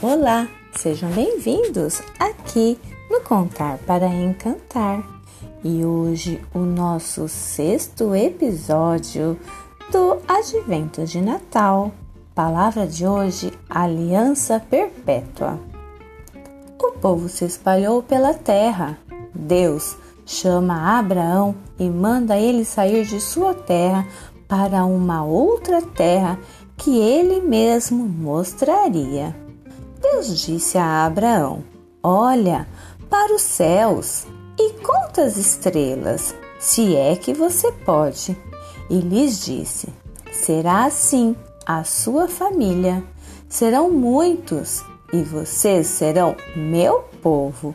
Olá, sejam bem-vindos aqui no Contar para Encantar. E hoje o nosso sexto episódio do Advento de Natal. Palavra de hoje: Aliança Perpétua. O povo se espalhou pela terra. Deus chama Abraão e manda ele sair de sua terra para uma outra terra que ele mesmo mostraria. Deus disse a Abraão: Olha para os céus e conta as estrelas, se é que você pode. E lhes disse: Será assim a sua família. Serão muitos, e vocês serão meu povo,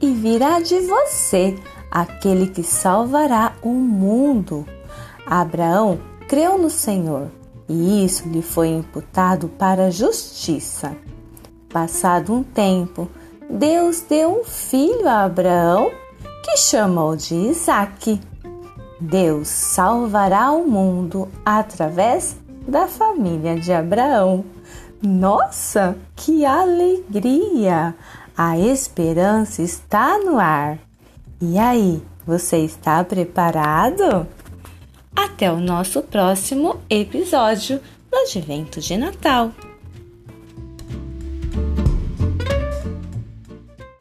e virá de você aquele que salvará o mundo. Abraão creu no Senhor, e isso lhe foi imputado para justiça. Passado um tempo, Deus deu um filho a Abraão que chamou de Isaque. Deus salvará o mundo através da família de Abraão. Nossa, que alegria! A esperança está no ar. E aí, você está preparado? Até o nosso próximo episódio do Advento de Natal.